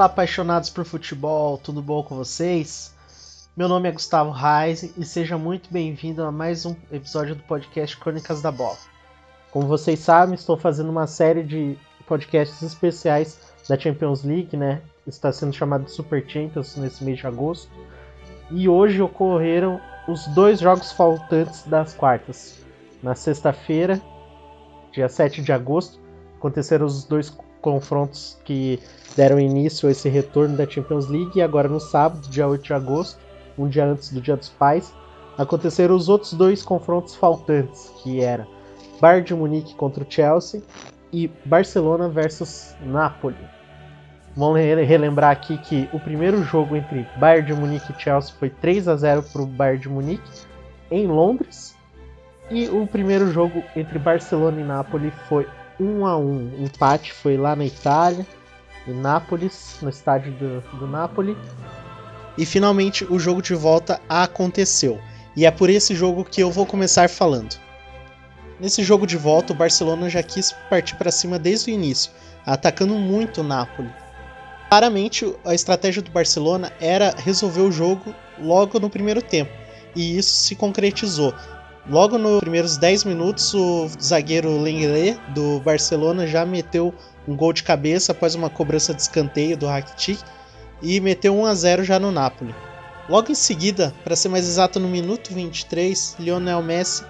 Fala, apaixonados por futebol, tudo bom com vocês? Meu nome é Gustavo Reis e seja muito bem-vindo a mais um episódio do podcast Crônicas da Bola. Como vocês sabem, estou fazendo uma série de podcasts especiais da Champions League, né? Está sendo chamado Super Champions nesse mês de agosto. E hoje ocorreram os dois jogos faltantes das quartas. Na sexta-feira, dia 7 de agosto, aconteceram os dois confrontos que deram início a esse retorno da Champions League. E agora, no sábado, dia 8 de agosto, um dia antes do Dia dos Pais, aconteceram os outros dois confrontos faltantes, que era Bayern de Munique contra o Chelsea e Barcelona versus Napoli. Vamos relembrar aqui que o primeiro jogo entre Bayern de Munique e Chelsea foi 3 a 0 para o Bayern de Munique em Londres. E o primeiro jogo entre Barcelona e Napoli foi 1 a 1 O empate foi lá na Itália, em Nápoles, no estádio do, do Napoli. E finalmente o jogo de volta aconteceu. E é por esse jogo que eu vou começar falando. Nesse jogo de volta, o Barcelona já quis partir para cima desde o início, atacando muito o Napoli. Claramente, a estratégia do Barcelona era resolver o jogo logo no primeiro tempo, e isso se concretizou. Logo nos primeiros 10 minutos, o zagueiro Lenglet do Barcelona já meteu um gol de cabeça após uma cobrança de escanteio do Rakitic e meteu 1 a 0 já no Napoli. Logo em seguida, para ser mais exato no minuto 23, Lionel Messi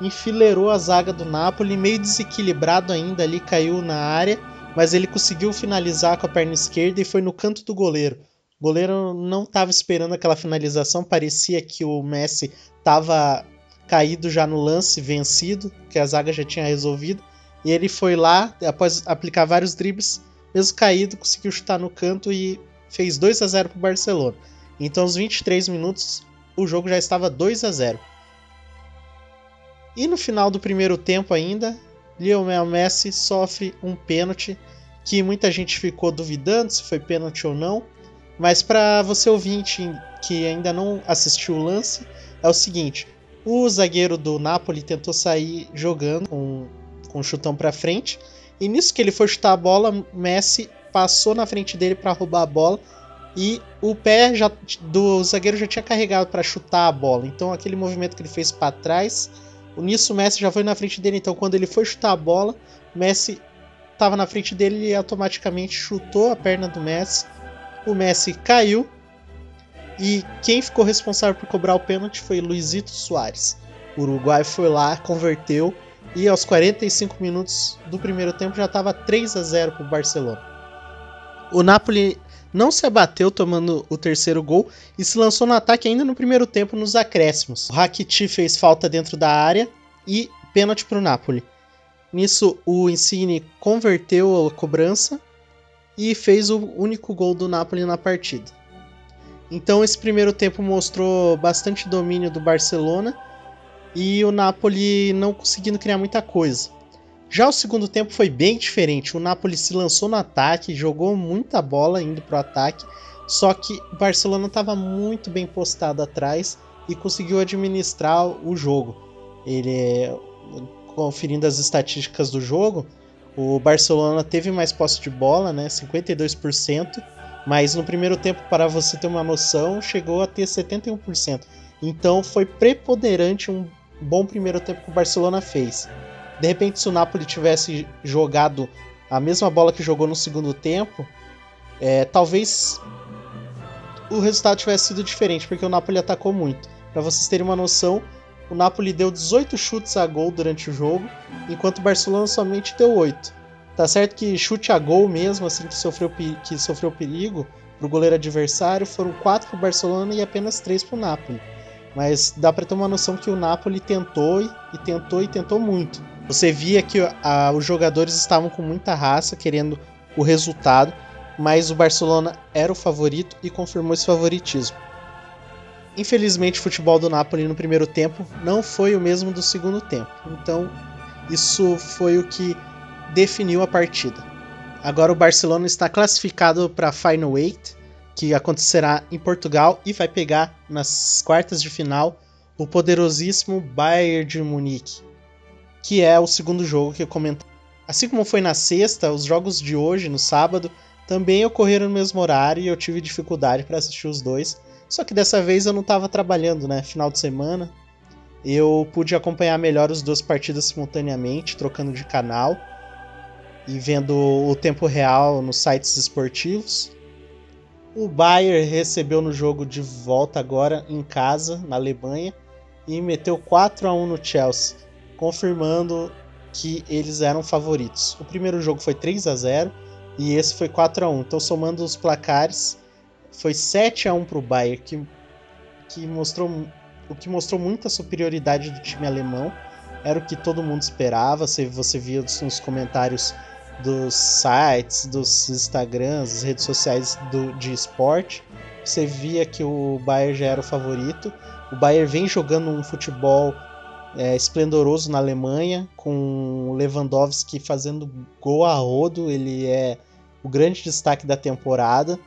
enfileirou a zaga do Napoli, meio desequilibrado ainda ali, caiu na área, mas ele conseguiu finalizar com a perna esquerda e foi no canto do goleiro. O goleiro não estava esperando aquela finalização, parecia que o Messi estava caído já no lance, vencido, que a zaga já tinha resolvido, e ele foi lá, após aplicar vários dribles, mesmo caído, conseguiu chutar no canto e fez 2 a 0 para o Barcelona. Então, aos 23 minutos, o jogo já estava 2 a 0. E no final do primeiro tempo ainda, Lionel Messi sofre um pênalti que muita gente ficou duvidando se foi pênalti ou não. Mas para você ouvinte que ainda não assistiu o lance, é o seguinte: o zagueiro do Napoli tentou sair jogando com, com um chutão para frente, e nisso que ele foi chutar a bola, Messi passou na frente dele para roubar a bola e o pé já, do zagueiro já tinha carregado para chutar a bola. Então aquele movimento que ele fez para trás Nisso o Messi já foi na frente dele, então quando ele foi chutar a bola, Messi estava na frente dele e automaticamente chutou a perna do Messi. O Messi caiu e quem ficou responsável por cobrar o pênalti foi Luizito Soares. O Uruguai foi lá, converteu e aos 45 minutos do primeiro tempo já estava 3 a 0 para o Barcelona. O Napoli não se abateu tomando o terceiro gol e se lançou no ataque ainda no primeiro tempo nos acréscimos. O Rakitic fez falta dentro da área e pênalti para o Napoli. Nisso, o Insigne converteu a cobrança e fez o único gol do Napoli na partida. Então, esse primeiro tempo mostrou bastante domínio do Barcelona e o Napoli não conseguindo criar muita coisa. Já o segundo tempo foi bem diferente. O Napoli se lançou no ataque, jogou muita bola indo para o ataque, só que o Barcelona estava muito bem postado atrás e conseguiu administrar o jogo. Ele, conferindo as estatísticas do jogo, o Barcelona teve mais posse de bola, né, 52%, mas no primeiro tempo, para você ter uma noção, chegou a ter 71%. Então foi preponderante um bom primeiro tempo que o Barcelona fez. De repente, se o Napoli tivesse jogado a mesma bola que jogou no segundo tempo, é, talvez o resultado tivesse sido diferente, porque o Napoli atacou muito. Para vocês terem uma noção, o Napoli deu 18 chutes a gol durante o jogo, enquanto o Barcelona somente deu 8. Tá certo que chute a gol mesmo, assim, que sofreu, que sofreu perigo pro goleiro adversário, foram 4 pro Barcelona e apenas 3 pro Napoli. Mas dá para ter uma noção que o Napoli tentou e tentou e tentou muito. Você via que a, os jogadores estavam com muita raça, querendo o resultado, mas o Barcelona era o favorito e confirmou esse favoritismo. Infelizmente, o futebol do Napoli no primeiro tempo não foi o mesmo do segundo tempo, então isso foi o que definiu a partida. Agora o Barcelona está classificado para a Final Eight, que acontecerá em Portugal e vai pegar nas quartas de final o poderosíssimo Bayern de Munique que é o segundo jogo que eu comentei. Assim como foi na sexta, os jogos de hoje, no sábado, também ocorreram no mesmo horário e eu tive dificuldade para assistir os dois. Só que dessa vez eu não estava trabalhando, né? Final de semana. Eu pude acompanhar melhor as duas partidas simultaneamente, trocando de canal e vendo o tempo real nos sites esportivos. O Bayern recebeu no jogo de volta agora em casa, na Alemanha, e meteu 4 a 1 no Chelsea, confirmando que eles eram favoritos. O primeiro jogo foi 3 a 0 e esse foi 4 a 1. Então somando os placares, foi 7 a 1 para o Bayern, que, que mostrou o que mostrou muita superioridade do time alemão. Era o que todo mundo esperava. Você, via nos comentários dos sites, dos Instagrams, das redes sociais do, de esporte. Você via que o Bayern já era o favorito. O Bayern vem jogando um futebol é, esplendoroso na Alemanha, com o Lewandowski fazendo gol a rodo. Ele é o grande destaque da temporada.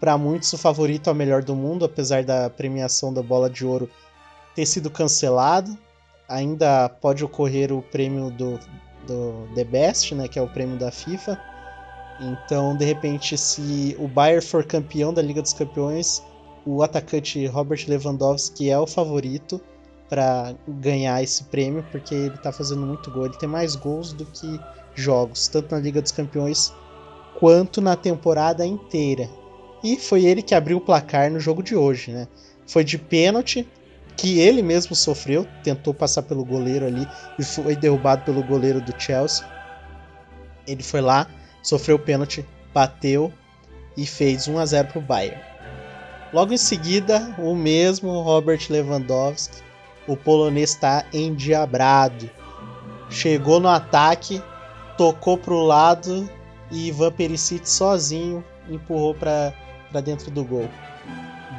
Para muitos, o favorito ao melhor do mundo, apesar da premiação da bola de ouro ter sido cancelado. Ainda pode ocorrer o prêmio do, do The Best, né, que é o prêmio da FIFA. Então, de repente, se o Bayern for campeão da Liga dos Campeões, o atacante Robert Lewandowski é o favorito para ganhar esse prêmio, porque ele está fazendo muito gol. Ele tem mais gols do que jogos, tanto na Liga dos Campeões quanto na temporada inteira. E foi ele que abriu o placar no jogo de hoje, né? Foi de pênalti, que ele mesmo sofreu, tentou passar pelo goleiro ali e foi derrubado pelo goleiro do Chelsea. Ele foi lá, sofreu o pênalti, bateu e fez 1 a 0 para o Bayern. Logo em seguida, o mesmo Robert Lewandowski, o polonês está endiabrado. Chegou no ataque, tocou para o lado e Ivan Perisic sozinho empurrou para dentro do gol.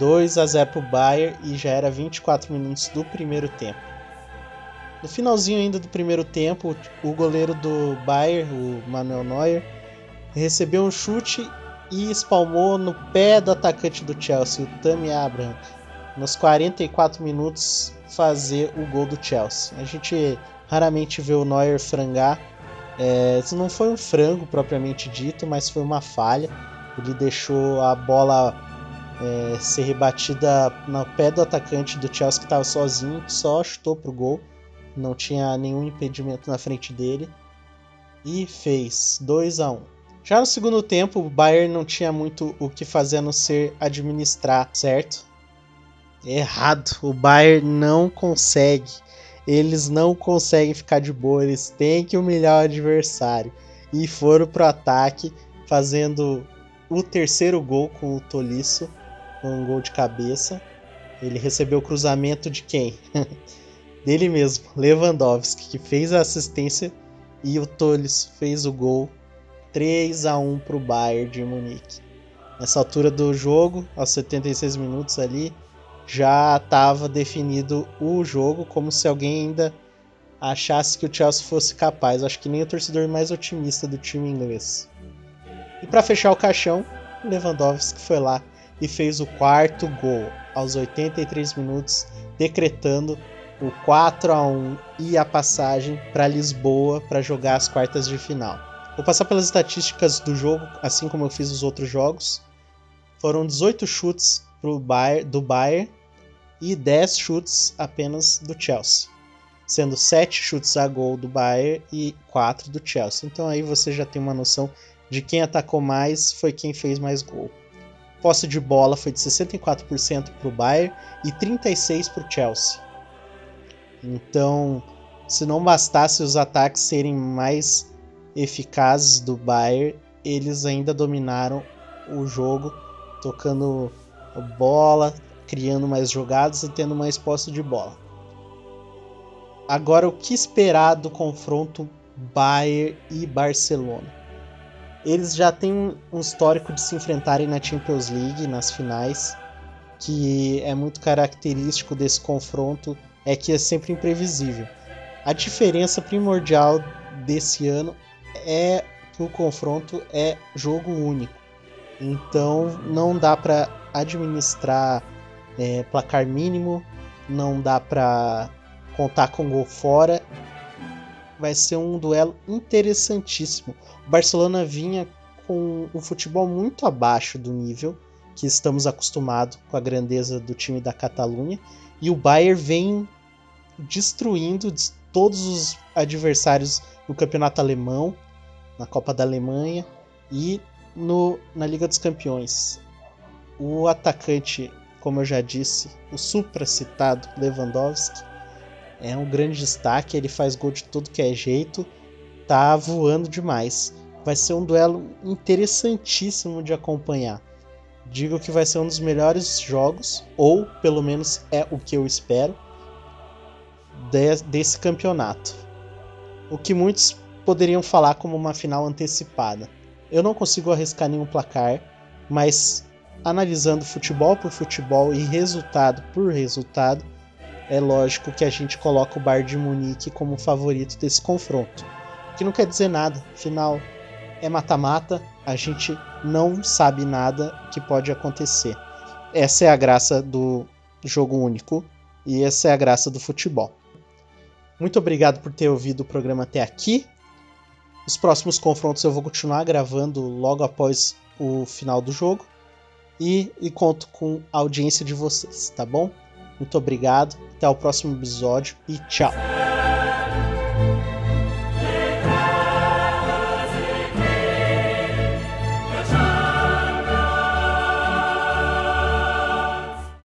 2 a 0 para o Bayern e já era 24 minutos do primeiro tempo. No finalzinho ainda do primeiro tempo, o goleiro do Bayern, o Manuel Neuer, recebeu um chute e espalmou no pé do atacante do Chelsea, o Tammy Abraham, nos 44 minutos fazer o gol do Chelsea. A gente raramente vê o Neuer frangar. É, isso não foi um frango propriamente dito, mas foi uma falha. Ele deixou a bola é, ser rebatida no pé do atacante do Chelsea que estava sozinho, só chutou pro gol, não tinha nenhum impedimento na frente dele e fez 2 a 1. Um. Já no segundo tempo, o Bayern não tinha muito o que fazer a não ser administrar, certo? Errado, o Bayern não consegue. Eles não conseguem ficar de boa, eles têm que humilhar o adversário. E foram pro ataque, fazendo o terceiro gol com o Tolisso um gol de cabeça. Ele recebeu o cruzamento de quem? Dele mesmo, Lewandowski, que fez a assistência e o Tolles fez o gol 3 a 1 para o Bayern de Munique. Nessa altura do jogo, aos 76 minutos ali, já estava definido o jogo, como se alguém ainda achasse que o Chelsea fosse capaz. Acho que nem o torcedor mais otimista do time inglês. E para fechar o caixão, Lewandowski foi lá e fez o quarto gol aos 83 minutos, decretando o 4 a 1 e a passagem para Lisboa para jogar as quartas de final. Vou passar pelas estatísticas do jogo, assim como eu fiz os outros jogos. Foram 18 chutes pro Bayern, do Bayern e 10 chutes apenas do Chelsea, sendo 7 chutes a gol do Bayern e 4 do Chelsea. Então aí você já tem uma noção de quem atacou mais foi quem fez mais gol posse de bola foi de 64% para o Bayern e 36% para o Chelsea. Então, se não bastasse os ataques serem mais eficazes do Bayern, eles ainda dominaram o jogo, tocando bola, criando mais jogadas e tendo mais posse de bola. Agora, o que esperar do confronto Bayern e Barcelona? Eles já têm um histórico de se enfrentarem na Champions League, nas finais, que é muito característico desse confronto, é que é sempre imprevisível. A diferença primordial desse ano é que o confronto é jogo único. Então não dá para administrar é, placar mínimo, não dá para contar com gol fora. Vai ser um duelo interessantíssimo. Barcelona vinha com um futebol muito abaixo do nível que estamos acostumados com a grandeza do time da Catalunha. E o Bayern vem destruindo todos os adversários no campeonato alemão, na Copa da Alemanha e no, na Liga dos Campeões. O atacante, como eu já disse, o supracitado Lewandowski, é um grande destaque. Ele faz gol de tudo que é jeito, tá voando demais. Vai ser um duelo interessantíssimo de acompanhar. Digo que vai ser um dos melhores jogos, ou pelo menos é o que eu espero, de, desse campeonato. O que muitos poderiam falar como uma final antecipada. Eu não consigo arriscar nenhum placar, mas analisando futebol por futebol e resultado por resultado, é lógico que a gente coloca o Bayern de Munique como favorito desse confronto. O que não quer dizer nada, afinal é mata-mata, a gente não sabe nada que pode acontecer. Essa é a graça do jogo único e essa é a graça do futebol. Muito obrigado por ter ouvido o programa até aqui. Os próximos confrontos eu vou continuar gravando logo após o final do jogo. E, e conto com a audiência de vocês, tá bom? Muito obrigado, até o próximo episódio e tchau!